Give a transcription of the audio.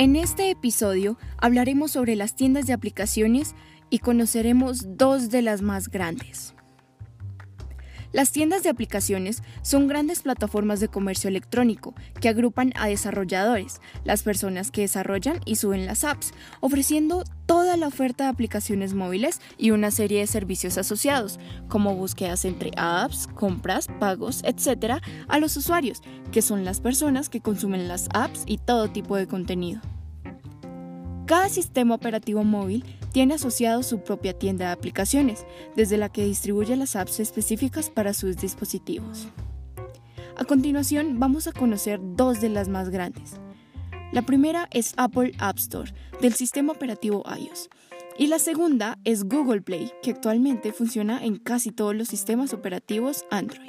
En este episodio hablaremos sobre las tiendas de aplicaciones y conoceremos dos de las más grandes. Las tiendas de aplicaciones son grandes plataformas de comercio electrónico que agrupan a desarrolladores, las personas que desarrollan y suben las apps, ofreciendo toda la oferta de aplicaciones móviles y una serie de servicios asociados, como búsquedas entre apps, compras, pagos, etc., a los usuarios, que son las personas que consumen las apps y todo tipo de contenido. Cada sistema operativo móvil tiene asociado su propia tienda de aplicaciones, desde la que distribuye las apps específicas para sus dispositivos. A continuación vamos a conocer dos de las más grandes. La primera es Apple App Store, del sistema operativo iOS, y la segunda es Google Play, que actualmente funciona en casi todos los sistemas operativos Android.